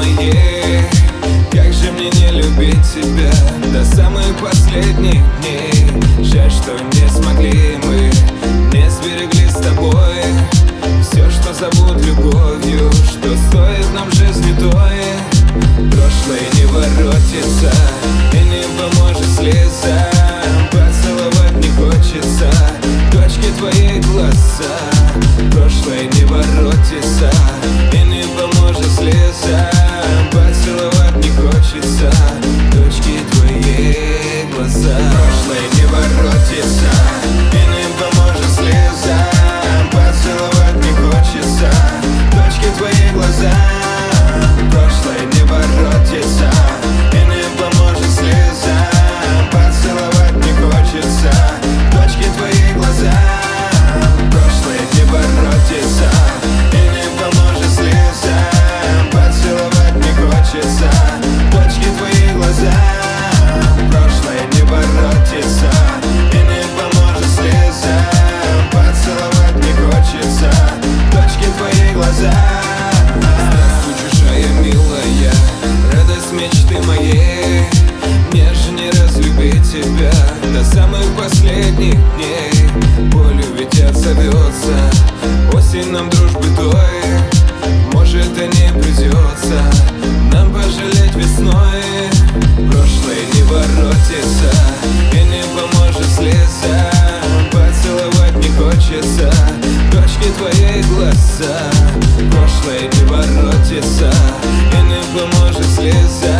моей. Как же мне не любить тебя До самых последних дней? Жаль, что не смогли мы Не сберегли с тобой Все, что зовут любовью Что стоит нам жизни той. Прошлое не воротится И не поможет слеза. Поцеловать не хочется Точки твоей глаза. Прошлое не воротится И не поможет слеза отзовется Осень нам дружбы той Может и не придется. Нам пожалеть весной. Прошлое не воротится И не поможет слеза. Поцеловать не хочется Точки твоей глаза. Прошлое не воротится И не поможет слеза